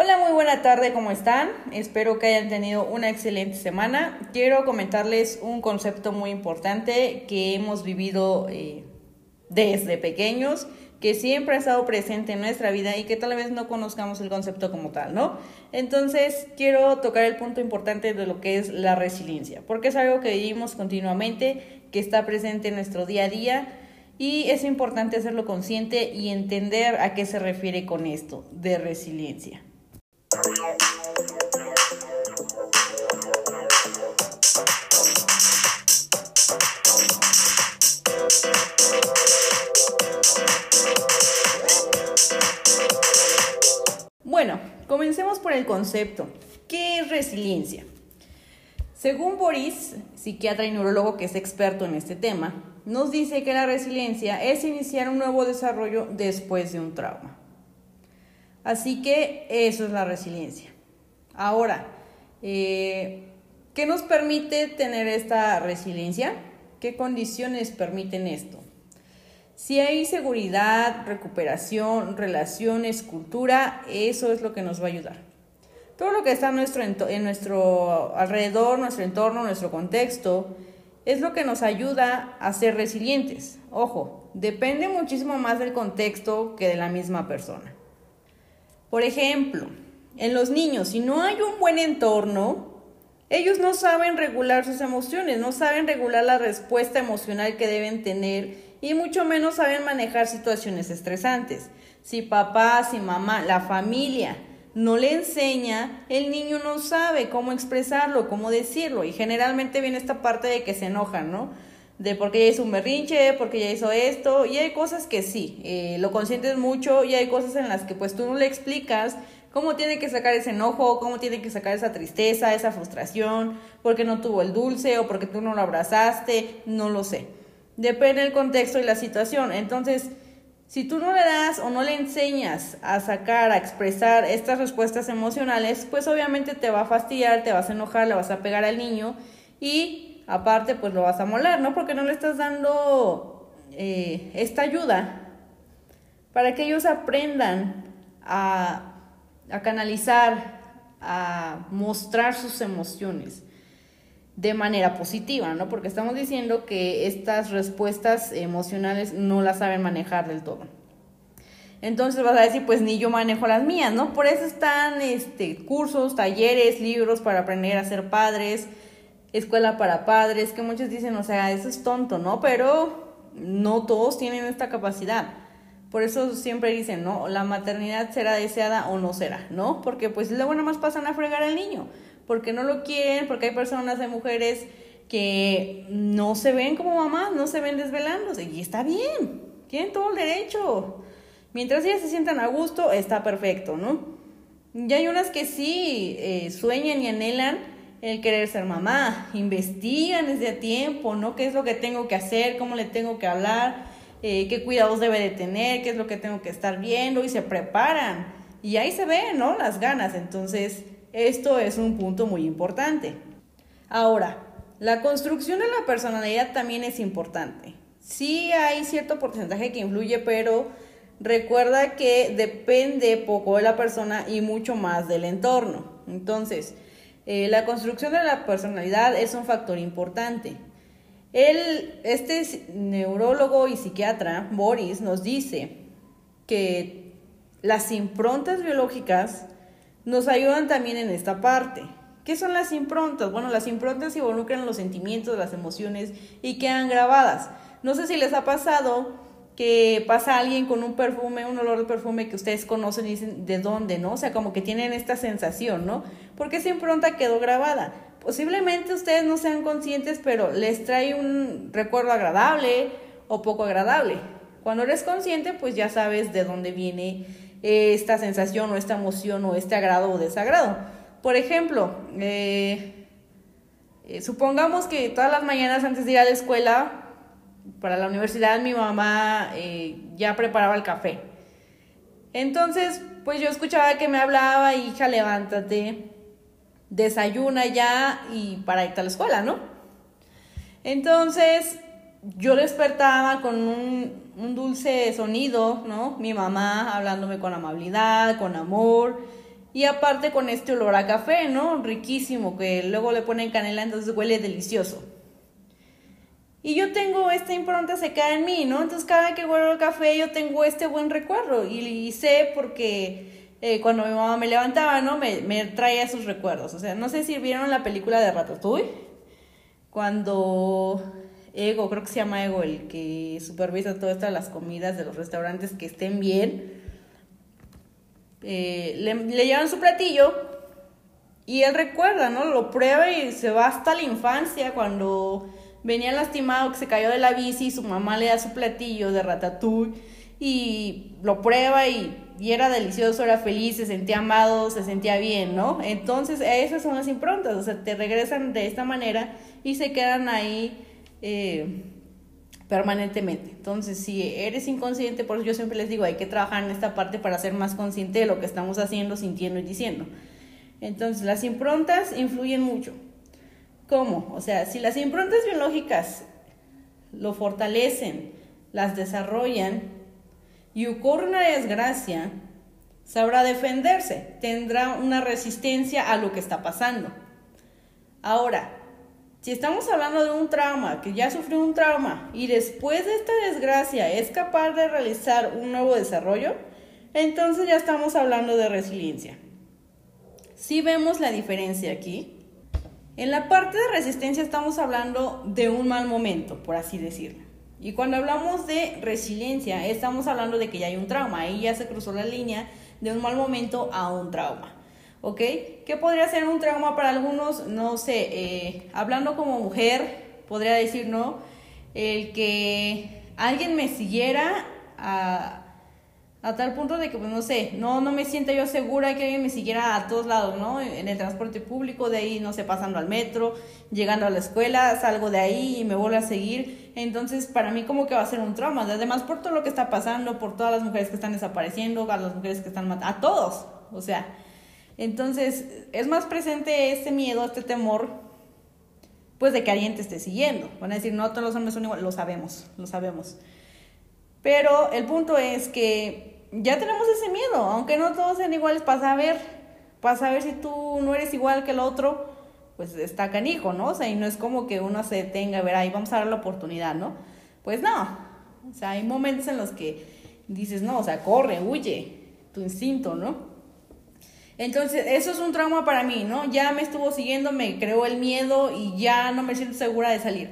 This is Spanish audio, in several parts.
Hola, muy buena tarde, ¿cómo están? Espero que hayan tenido una excelente semana. Quiero comentarles un concepto muy importante que hemos vivido eh, desde pequeños, que siempre ha estado presente en nuestra vida y que tal vez no conozcamos el concepto como tal, ¿no? Entonces, quiero tocar el punto importante de lo que es la resiliencia, porque es algo que vivimos continuamente, que está presente en nuestro día a día y es importante hacerlo consciente y entender a qué se refiere con esto de resiliencia. Bueno, comencemos por el concepto. ¿Qué es resiliencia? Según Boris, psiquiatra y neurólogo que es experto en este tema, nos dice que la resiliencia es iniciar un nuevo desarrollo después de un trauma. Así que eso es la resiliencia. Ahora, eh, ¿qué nos permite tener esta resiliencia? ¿Qué condiciones permiten esto? Si hay seguridad, recuperación, relaciones, cultura, eso es lo que nos va a ayudar. Todo lo que está en nuestro, en nuestro alrededor, nuestro entorno, nuestro contexto, es lo que nos ayuda a ser resilientes. Ojo, depende muchísimo más del contexto que de la misma persona. Por ejemplo, en los niños, si no hay un buen entorno, ellos no saben regular sus emociones, no saben regular la respuesta emocional que deben tener y mucho menos saben manejar situaciones estresantes. Si papá, si mamá, la familia no le enseña, el niño no sabe cómo expresarlo, cómo decirlo y generalmente viene esta parte de que se enojan, ¿no? de porque ya hizo un berrinche, porque ya hizo esto, y hay cosas que sí, eh, lo consientes mucho y hay cosas en las que pues tú no le explicas cómo tiene que sacar ese enojo, cómo tiene que sacar esa tristeza, esa frustración, porque no tuvo el dulce o porque tú no lo abrazaste, no lo sé. Depende del contexto y la situación. Entonces, si tú no le das o no le enseñas a sacar, a expresar estas respuestas emocionales, pues obviamente te va a fastidiar, te vas a enojar, le vas a pegar al niño y aparte pues lo vas a molar, ¿no? Porque no le estás dando eh, esta ayuda para que ellos aprendan a, a canalizar, a mostrar sus emociones de manera positiva, ¿no? Porque estamos diciendo que estas respuestas emocionales no las saben manejar del todo. Entonces vas a decir, pues ni yo manejo las mías, ¿no? Por eso están este, cursos, talleres, libros para aprender a ser padres, escuela para padres, que muchos dicen, o sea, eso es tonto, ¿no? Pero no todos tienen esta capacidad. Por eso siempre dicen, ¿no? La maternidad será deseada o no será, ¿no? Porque pues luego nada más pasan a fregar al niño, porque no lo quieren, porque hay personas, hay mujeres que no se ven como mamás, no se ven desvelándose, y está bien, tienen todo el derecho. Mientras ellas se sientan a gusto, está perfecto, ¿no? Y hay unas que sí eh, sueñan y anhelan el querer ser mamá, investigan desde tiempo, ¿no? ¿Qué es lo que tengo que hacer? ¿Cómo le tengo que hablar? Eh, ¿Qué cuidados debe de tener? ¿Qué es lo que tengo que estar viendo? Y se preparan. Y ahí se ven, ¿no? Las ganas. Entonces, esto es un punto muy importante. Ahora, la construcción de la personalidad también es importante. Sí hay cierto porcentaje que influye, pero recuerda que depende poco de la persona y mucho más del entorno. Entonces, eh, la construcción de la personalidad es un factor importante. Él, este neurólogo y psiquiatra, Boris, nos dice que las improntas biológicas nos ayudan también en esta parte. ¿Qué son las improntas? Bueno, las improntas involucran los sentimientos, las emociones y quedan grabadas. No sé si les ha pasado que pasa alguien con un perfume, un olor de perfume que ustedes conocen y dicen de dónde, ¿no? O sea, como que tienen esta sensación, ¿no? Porque esa impronta quedó grabada. Posiblemente ustedes no sean conscientes, pero les trae un recuerdo agradable o poco agradable. Cuando eres consciente, pues ya sabes de dónde viene esta sensación o esta emoción o este agrado o desagrado. Por ejemplo, eh, eh, supongamos que todas las mañanas antes de ir a la escuela para la universidad mi mamá eh, ya preparaba el café. Entonces, pues yo escuchaba que me hablaba, hija, levántate, desayuna ya y para irte a la escuela, ¿no? Entonces, yo despertaba con un, un dulce sonido, ¿no? Mi mamá hablándome con amabilidad, con amor, Y aparte con este olor a café, ¿no? Riquísimo, que luego le ponen canela, entonces huele delicioso. Y yo tengo esta impronta secada en mí, ¿no? Entonces cada que huelo el café yo tengo este buen recuerdo y, sé porque eh, cuando mi mamá me levantaba, ¿no? Me, traía esos recuerdos. O sea, no sé si vieron la película de Ratatouille, cuando Ego, creo que se llama Ego, el que supervisa todas estas las comidas de los restaurantes que estén bien, eh, le, le llevan su platillo y él recuerda, ¿no? Lo prueba y se va hasta la infancia cuando venía lastimado que se cayó de la bici y su mamá le da su platillo de ratatouille y lo prueba y, era delicioso, era feliz, se sentía amado, se sentía bien, ¿no? Entonces esas son las improntas, o sea, te regresan de esta manera y se quedan ahí eh, permanentemente. Entonces, si eres inconsciente, por eso yo siempre les digo, hay que trabajar en esta parte para ser más consciente de lo que estamos haciendo, sintiendo y diciendo. Entonces, las improntas influyen mucho. ¿Cómo? O sea, si las improntas biológicas lo fortalecen, las desarrollan y ocurre una desgracia, sabrá defenderse, tendrá una resistencia a lo que está pasando. Ahora, si estamos hablando de un trauma, que ya sufrió un trauma y después de esta desgracia es capaz de realizar un nuevo desarrollo, entonces ya estamos hablando de resiliencia. Si vemos la diferencia aquí, en la parte de resistencia estamos hablando de un mal momento, por así decirlo. Y cuando hablamos de resiliencia, estamos hablando de que ya hay un trauma. Ahí ya se cruzó la línea de un mal momento a un trauma. ¿Ok? ¿Qué podría ser un trauma para algunos? No sé, eh, hablando como mujer, podría decir, ¿no? El que alguien me siguiera a, a tal punto de que, pues no sé, no, no me sienta yo segura que alguien me siguiera a todos lados, ¿no? En el transporte público, de ahí, no sé, pasando al metro, llegando a la escuela, salgo de ahí y me vuelvo a seguir. Entonces, para mí como que va a ser un trauma. Además, por todo lo que está pasando, por todas las mujeres que están desapareciendo, a las mujeres que están matando, a todos. O sea, entonces, es más presente este miedo, este temor, pues de que alguien te esté siguiendo. Van a decir, no, todos los hombres son iguales, lo sabemos, lo sabemos. Pero el punto es que ya tenemos ese miedo, aunque no todos sean iguales, para saber, para saber si tú no eres igual que el otro, pues está canijo, ¿no? O sea, y no es como que uno se detenga a ver, ahí vamos a dar la oportunidad, ¿no? Pues no. O sea, hay momentos en los que dices, no, o sea, corre, huye, tu instinto, ¿no? Entonces, eso es un trauma para mí, ¿no? Ya me estuvo siguiendo, me creó el miedo y ya no me siento segura de salir.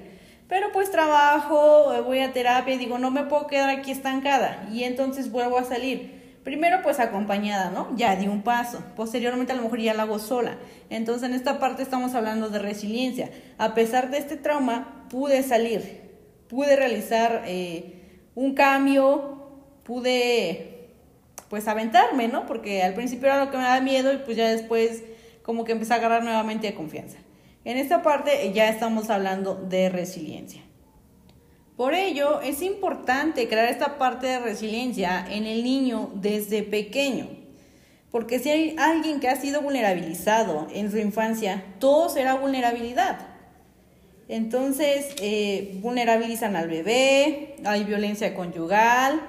Pero pues trabajo, eh, voy a terapia y digo, no me puedo quedar aquí estancada. Y entonces vuelvo a salir. Primero pues acompañada, ¿no? Ya di un paso. Posteriormente a lo mejor ya la hago sola. Entonces en esta parte estamos hablando de resiliencia. A pesar de este trauma, pude salir. Pude realizar eh, un cambio. Pude pues aventarme, ¿no? Porque al principio era lo que me daba miedo y pues ya después como que empecé a agarrar nuevamente de confianza. En esta parte ya estamos hablando de resiliencia. Por ello, es importante crear esta parte de resiliencia en el niño desde pequeño. Porque si hay alguien que ha sido vulnerabilizado en su infancia, todo será vulnerabilidad. Entonces, eh, vulnerabilizan al bebé, hay violencia conyugal,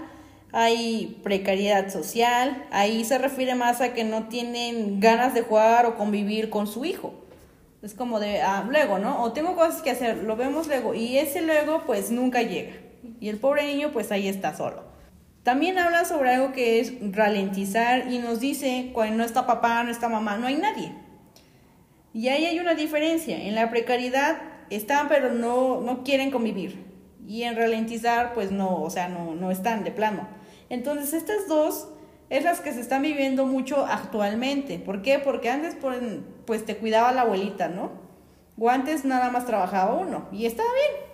hay precariedad social, ahí se refiere más a que no tienen ganas de jugar o convivir con su hijo. Es como de, ah, luego, ¿no? O tengo cosas que hacer, lo vemos luego. Y ese luego, pues nunca llega. Y el pobre niño, pues ahí está solo. También habla sobre algo que es ralentizar y nos dice, cuando no está papá, no está mamá, no hay nadie. Y ahí hay una diferencia. En la precariedad están, pero no, no quieren convivir. Y en ralentizar, pues no, o sea, no, no están de plano. Entonces, estas dos es las que se están viviendo mucho actualmente. ¿Por qué? Porque antes pues te cuidaba la abuelita, ¿no? O antes nada más trabajaba uno y estaba bien.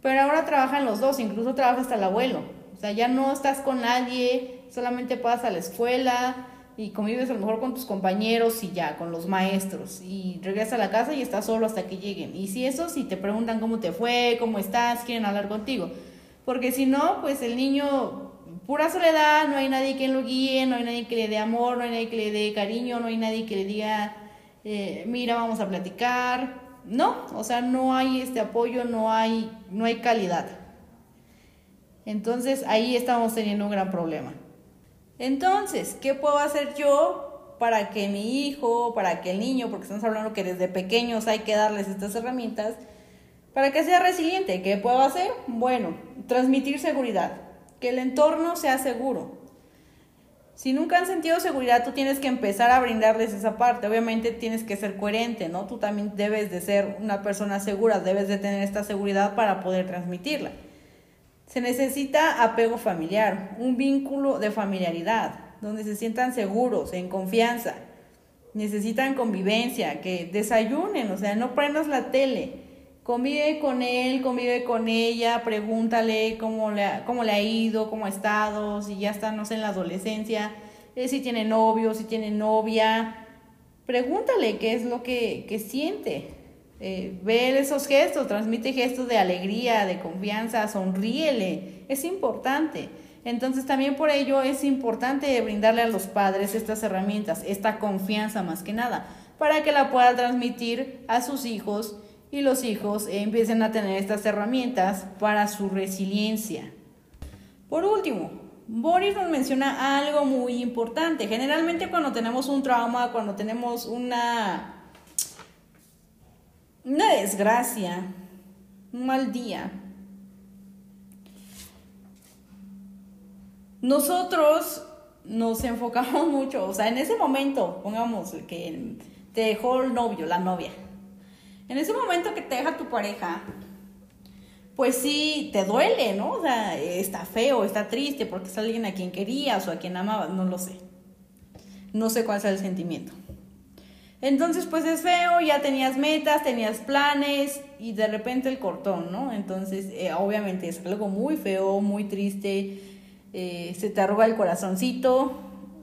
Pero ahora trabajan los dos, incluso trabaja hasta el abuelo. O sea, ya no estás con nadie, solamente pasas a la escuela y convives a lo mejor con tus compañeros y ya, con los maestros. Y regresas a la casa y estás solo hasta que lleguen. Y si eso, si te preguntan cómo te fue, cómo estás, quieren hablar contigo. Porque si no, pues el niño pura soledad, no hay nadie que lo guíe, no hay nadie que le dé amor, no hay nadie que le dé cariño, no hay nadie que le diga, eh, mira, vamos a platicar. No, o sea, no hay este apoyo, no hay, no hay calidad. Entonces ahí estamos teniendo un gran problema. Entonces, ¿qué puedo hacer yo para que mi hijo, para que el niño, porque estamos hablando que desde pequeños hay que darles estas herramientas, para que sea resiliente. ¿Qué puedo hacer? Bueno, transmitir seguridad, que el entorno sea seguro. Si nunca han sentido seguridad, tú tienes que empezar a brindarles esa parte. Obviamente tienes que ser coherente, ¿no? Tú también debes de ser una persona segura, debes de tener esta seguridad para poder transmitirla. Se necesita apego familiar, un vínculo de familiaridad, donde se sientan seguros, en confianza. Necesitan convivencia, que desayunen, o sea, no prendas la tele. Convive con él, convive con ella, pregúntale cómo le, ha, cómo le ha ido, cómo ha estado, si ya está, no sé, en la adolescencia, eh, si tiene novio, si tiene novia. Pregúntale qué es lo que, que siente. Eh, ve esos gestos, transmite gestos de alegría, de confianza, sonríele, es importante. Entonces también por ello es importante brindarle a los padres estas herramientas, esta confianza más que nada, para que la pueda transmitir a sus hijos y los hijos empiecen a tener estas herramientas para su resiliencia. Por último, Boris nos menciona algo muy importante. Generalmente cuando tenemos un trauma, cuando tenemos una una desgracia, un mal día. Nosotros nos enfocamos mucho, o sea, en ese momento, pongamos que te dejó el novio, la novia. En ese momento que te deja tu pareja, pues sí, te duele, ¿no? O sea, está feo, está triste porque es alguien a quien querías o a quien amabas, no lo sé. No sé cuál sea el sentimiento. Entonces, pues es feo, ya tenías metas, tenías planes y de repente el cortón, ¿no? Entonces, eh, obviamente es algo muy feo, muy triste, eh, se te arruga el corazoncito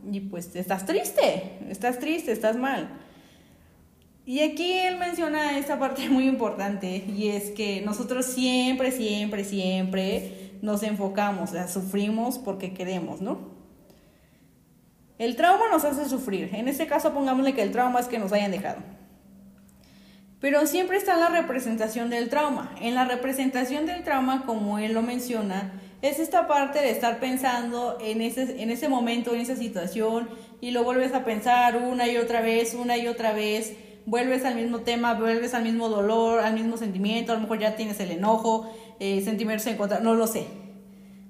y pues estás triste, estás triste, estás mal. Y aquí él menciona esta parte muy importante y es que nosotros siempre, siempre, siempre nos enfocamos, o sea, sufrimos porque queremos, ¿no? El trauma nos hace sufrir. En este caso pongámosle que el trauma es que nos hayan dejado. Pero siempre está la representación del trauma. En la representación del trauma, como él lo menciona, es esta parte de estar pensando en ese, en ese momento, en esa situación, y lo vuelves a pensar una y otra vez, una y otra vez, vuelves al mismo tema, vuelves al mismo dolor, al mismo sentimiento, a lo mejor ya tienes el enojo, eh, sentimientos en contra, no lo sé.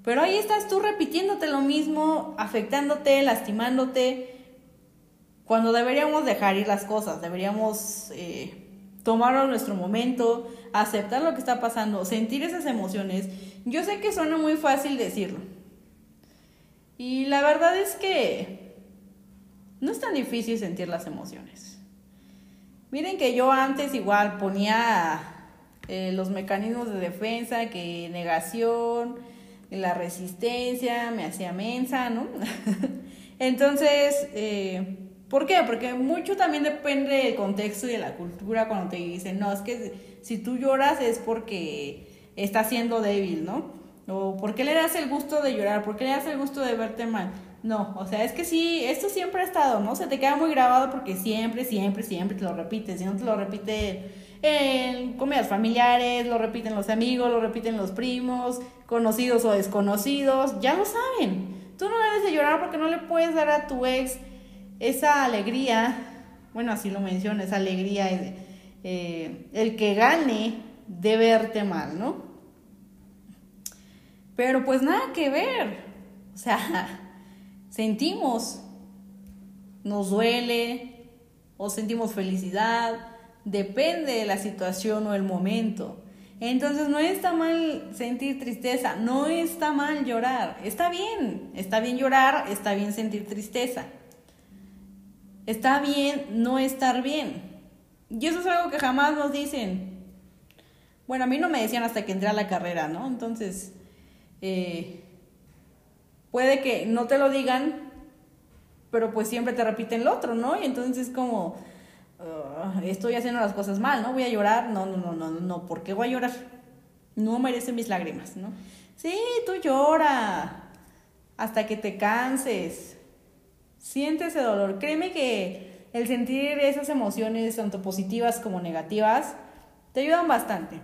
Pero ahí estás tú repitiéndote lo mismo, afectándote, lastimándote, cuando deberíamos dejar ir las cosas, deberíamos eh, tomar nuestro momento, aceptar lo que está pasando, sentir esas emociones. Yo sé que suena muy fácil decirlo. Y la verdad es que no es tan difícil sentir las emociones. Miren que yo antes igual ponía eh, los mecanismos de defensa, que negación, la resistencia, me hacía mensa, ¿no? Entonces, eh, ¿por qué? Porque mucho también depende del contexto y de la cultura cuando te dicen, no, es que si tú lloras es porque estás siendo débil, ¿no? O ¿por qué le das el gusto de llorar? ¿Por qué le das el gusto de verte mal? No, o sea, es que sí, esto siempre ha estado, ¿no? Se te queda muy grabado porque siempre, siempre, siempre te lo repites. Si no te lo repite en comidas familiares, lo repiten los amigos, lo repiten los primos, conocidos o desconocidos, ya lo saben. Tú no debes de llorar porque no le puedes dar a tu ex esa alegría, bueno, así lo menciona, esa alegría, eh, el que gane de verte mal, ¿no? Pero pues nada que ver, o sea, sentimos, nos duele o sentimos felicidad, depende de la situación o el momento. Entonces no está mal sentir tristeza, no está mal llorar, está bien, está bien llorar, está bien sentir tristeza. Está bien no estar bien. Y eso es algo que jamás nos dicen. Bueno, a mí no me decían hasta que entré a la carrera, ¿no? Entonces, eh, puede que no te lo digan, pero pues siempre te repiten lo otro, ¿no? Y entonces como, estoy haciendo las cosas mal, ¿no? Voy a llorar, no, no, no, no, no, ¿por qué voy a llorar? No merece mis lágrimas, ¿no? Sí, tú llora hasta que te canses. Siente ese dolor. Créeme que el sentir esas emociones, tanto positivas como negativas, te ayudan bastante.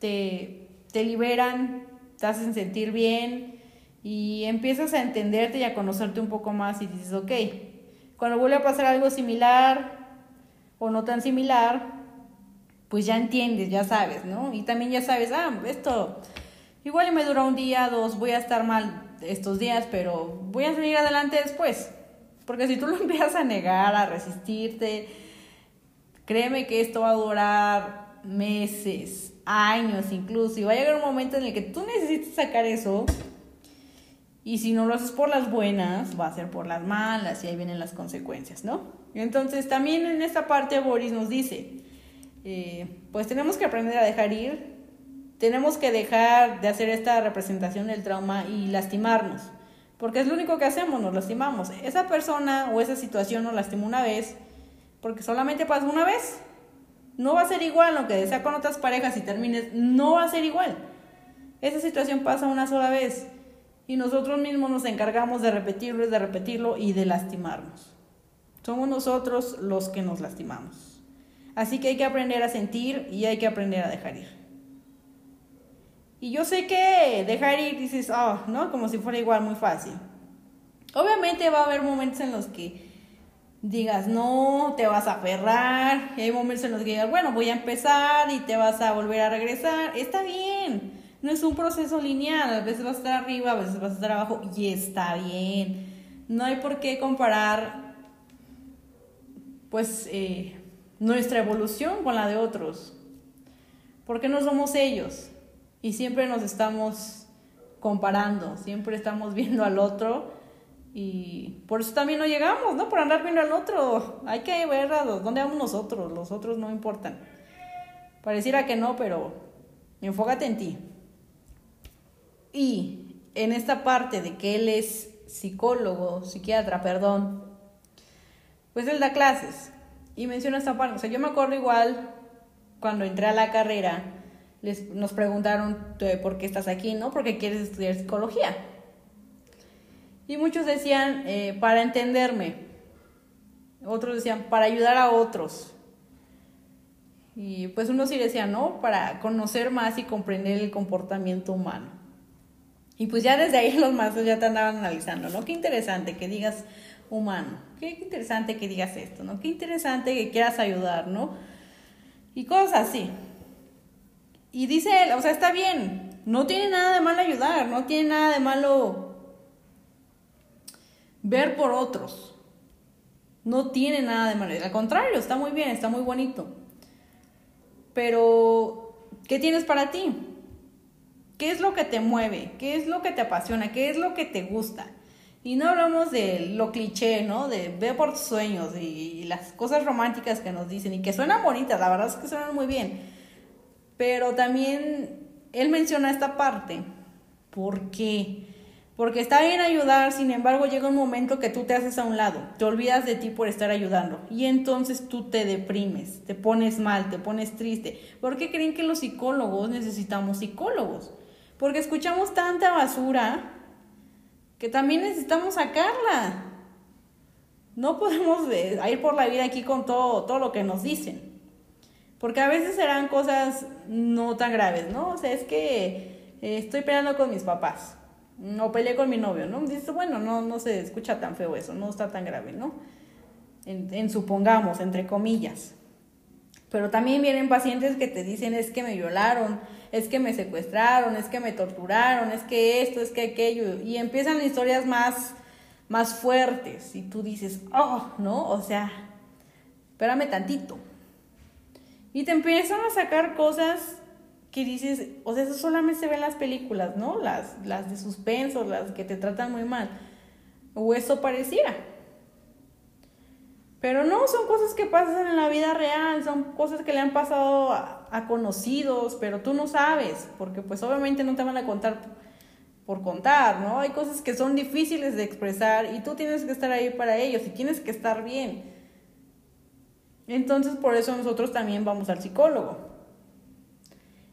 Te, te liberan, te hacen sentir bien y empiezas a entenderte y a conocerte un poco más y dices, ok, cuando vuelve a pasar algo similar o no tan similar, pues ya entiendes, ya sabes, ¿no? Y también ya sabes, ah, esto igual me dura un día, dos, voy a estar mal estos días, pero voy a salir adelante después. Porque si tú lo empiezas a negar, a resistirte, créeme que esto va a durar meses, años incluso, y va a llegar un momento en el que tú necesites sacar eso, y si no lo haces por las buenas, va a ser por las malas, y ahí vienen las consecuencias, ¿no? Entonces también en esta parte Boris nos dice, eh, pues tenemos que aprender a dejar ir, tenemos que dejar de hacer esta representación del trauma y lastimarnos, porque es lo único que hacemos, nos lastimamos. Esa persona o esa situación nos lastimó una vez, porque solamente pasó una vez. No va a ser igual, aunque sea con otras parejas y termines, no va a ser igual. Esa situación pasa una sola vez y nosotros mismos nos encargamos de repetirlo y de repetirlo y de lastimarnos. Somos nosotros los que nos lastimamos. Así que hay que aprender a sentir y hay que aprender a dejar ir. Y yo sé que dejar ir dices, oh, ¿no? Como si fuera igual, muy fácil. Obviamente va a haber momentos en los que digas, no, te vas a aferrar. Y hay momentos en los que digas, bueno, voy a empezar y te vas a volver a regresar. Está bien. No es un proceso lineal. A veces vas a estar arriba, a veces vas a estar abajo. Y está bien. No hay por qué comparar, pues, eh, nuestra evolución con la de otros. Porque no somos ellos y siempre nos estamos comparando, siempre estamos viendo al otro y por eso también no llegamos, ¿no? Por andar viendo al otro. Hay que ver a dónde vamos nosotros, los otros no importan. Pareciera que no, pero enfócate en ti. Y en esta parte de que él es psicólogo, psiquiatra, perdón, pues él da clases y menciona esta parte. O sea, yo me acuerdo igual cuando entré a la carrera, les, nos preguntaron por qué estás aquí, ¿no? Porque quieres estudiar psicología. Y muchos decían, eh, para entenderme. Otros decían, para ayudar a otros. Y pues unos sí decían, no, para conocer más y comprender el comportamiento humano. Y pues ya desde ahí los maestros ya te andaban analizando, ¿no? Qué interesante que digas humano, qué interesante que digas esto, ¿no? Qué interesante que quieras ayudar, ¿no? Y cosas así. Y dice él, o sea, está bien, no tiene nada de malo ayudar, no tiene nada de malo ver por otros. No tiene nada de malo. Al contrario, está muy bien, está muy bonito. Pero, ¿qué tienes para ti? ¿Qué es lo que te mueve? ¿Qué es lo que te apasiona? ¿Qué es lo que te gusta? Y no hablamos de lo cliché, ¿no? De ver por tus sueños y, y las cosas románticas que nos dicen y que suenan bonitas, la verdad es que suenan muy bien pero también él menciona esta parte. ¿Por qué? Porque está bien ayudar, sin embargo llega un momento que tú te haces a un lado, te olvidas de ti por estar ayudando y entonces tú te deprimes, te pones mal, te pones triste. ¿Por qué creen que los psicólogos necesitamos psicólogos? Porque escuchamos tanta basura que también necesitamos sacarla. No podemos eh, ir por la vida aquí con todo, todo lo que nos dicen. Porque a veces serán cosas no tan graves, ¿no? O sea, es que eh, estoy peleando con mis papás. O peleé con mi novio, ¿no? Dices, bueno, no, no se escucha tan feo eso, no está tan grave, ¿no? En, supongamos, entre comillas. Pero también vienen pacientes que te dicen es que me violaron, es que me secuestraron, es que me torturaron, es que esto, es que aquello. Y empiezan historias más, más fuertes. Y tú dices, oh, ¿no? O sea, espérame tantito. Y te empiezan a sacar cosas que dices, o sea, eso solamente se ve en las películas, ¿no? Las, las de suspenso, las que te tratan muy mal. O eso pareciera. Pero no, son cosas que pasan en la vida real, son cosas que le han pasado a, conocidos, pero tú no sabes, porque pues obviamente no te van a contar por contar, ¿no? Hay cosas que son difíciles de expresar y tú tienes que estar ahí para ellos y tienes que estar bien. Entonces, por eso nosotros también vamos al psicólogo.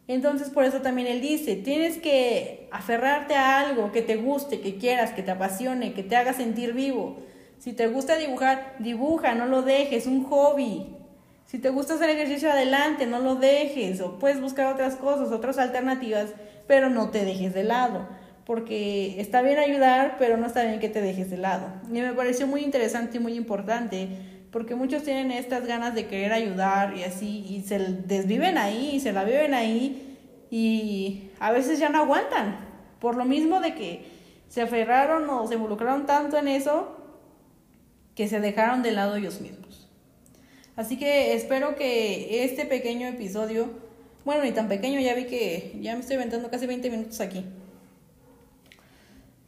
Entonces, por eso también él dice, tienes que aferrarte a algo que te guste, que quieras, que te apasione, que te haga sentir vivo. Si te gusta dibujar, dibuja, no lo dejes, un hobby. Si te gusta hacer ejercicio adelante, no lo dejes. O puedes buscar otras cosas, otras alternativas, pero no te dejes de lado. porque está bien ayudar, pero no está bien que te dejes de lado. Y me pareció muy interesante y muy importante, porque muchos tienen estas ganas de querer ayudar y así, y se desviven ahí, y se la viven ahí, y a veces ya no aguantan, por lo mismo de que se aferraron o se involucraron tanto en eso, que se dejaron de lado ellos mismos. Así que espero que este pequeño episodio, bueno, ni tan pequeño, ya vi que ya me estoy inventando casi 20 minutos aquí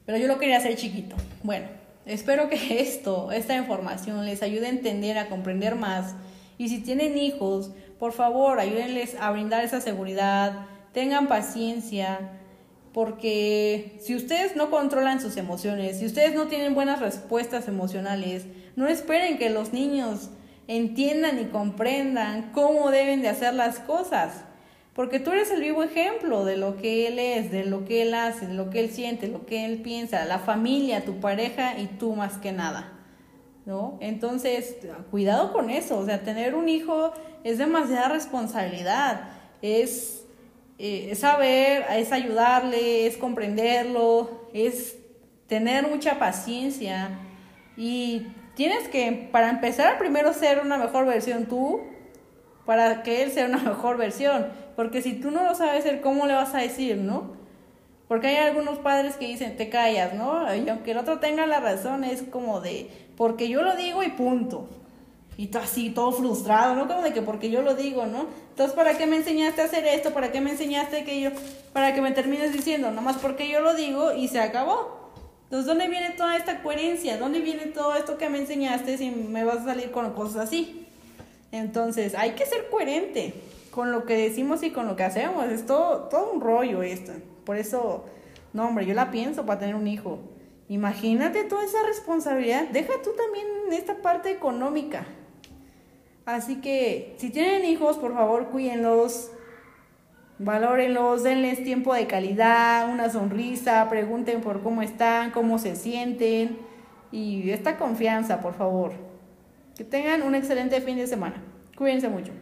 pero yo lo quería hacer chiquito. Bueno, espero que esto, esta información les ayude a entender, a comprender más. Y si tienen hijos, por favor, ayúdenles a brindar esa seguridad, tengan paciencia, porque si ustedes no controlan sus emociones, si ustedes no tienen buenas respuestas emocionales, no esperen que los niños entiendan y comprendan cómo deben de hacer las cosas. Porque tú eres el vivo ejemplo de lo que él es, de lo que él hace, de lo que él siente, lo que él piensa, la familia, tu pareja y tú más que nada. ¿No? Entonces, cuidado con eso. O sea, tener un hijo es demasiada responsabilidad. Es, eh, es saber, es ayudarle, es comprenderlo, es tener mucha paciencia. Y tienes que, para empezar, primero ser una mejor versión tú, para que él sea una mejor versión. Porque si tú no lo sabes hacer, ¿cómo le vas a decir, no? Porque hay algunos padres que dicen, te callas, ¿no? Y aunque el otro tenga la razón, es como de, porque yo lo digo y punto. Y así, todo frustrado, ¿no? Como de que porque yo lo digo, ¿no? Entonces, ¿para qué me enseñaste a hacer esto? ¿Para qué me enseñaste que yo? Para que me termines diciendo, nomás porque yo lo digo y se acabó. Entonces, ¿dónde viene toda esta coherencia? ¿Dónde viene todo esto que me enseñaste si me vas a salir con cosas así? Entonces, hay que ser coherente con lo que decimos y con lo que hacemos. Es todo, todo un rollo esto. Por eso, no, hombre, yo la pienso para tener un hijo. Imagínate toda esa responsabilidad. Deja tú también esta parte económica. Así que, si tienen hijos, por favor, cuídenlos. Valórenlos, denles tiempo de calidad, una sonrisa, pregunten por cómo están, cómo se sienten y esta confianza, por favor. Que tengan un excelente fin de semana. Cuídense mucho.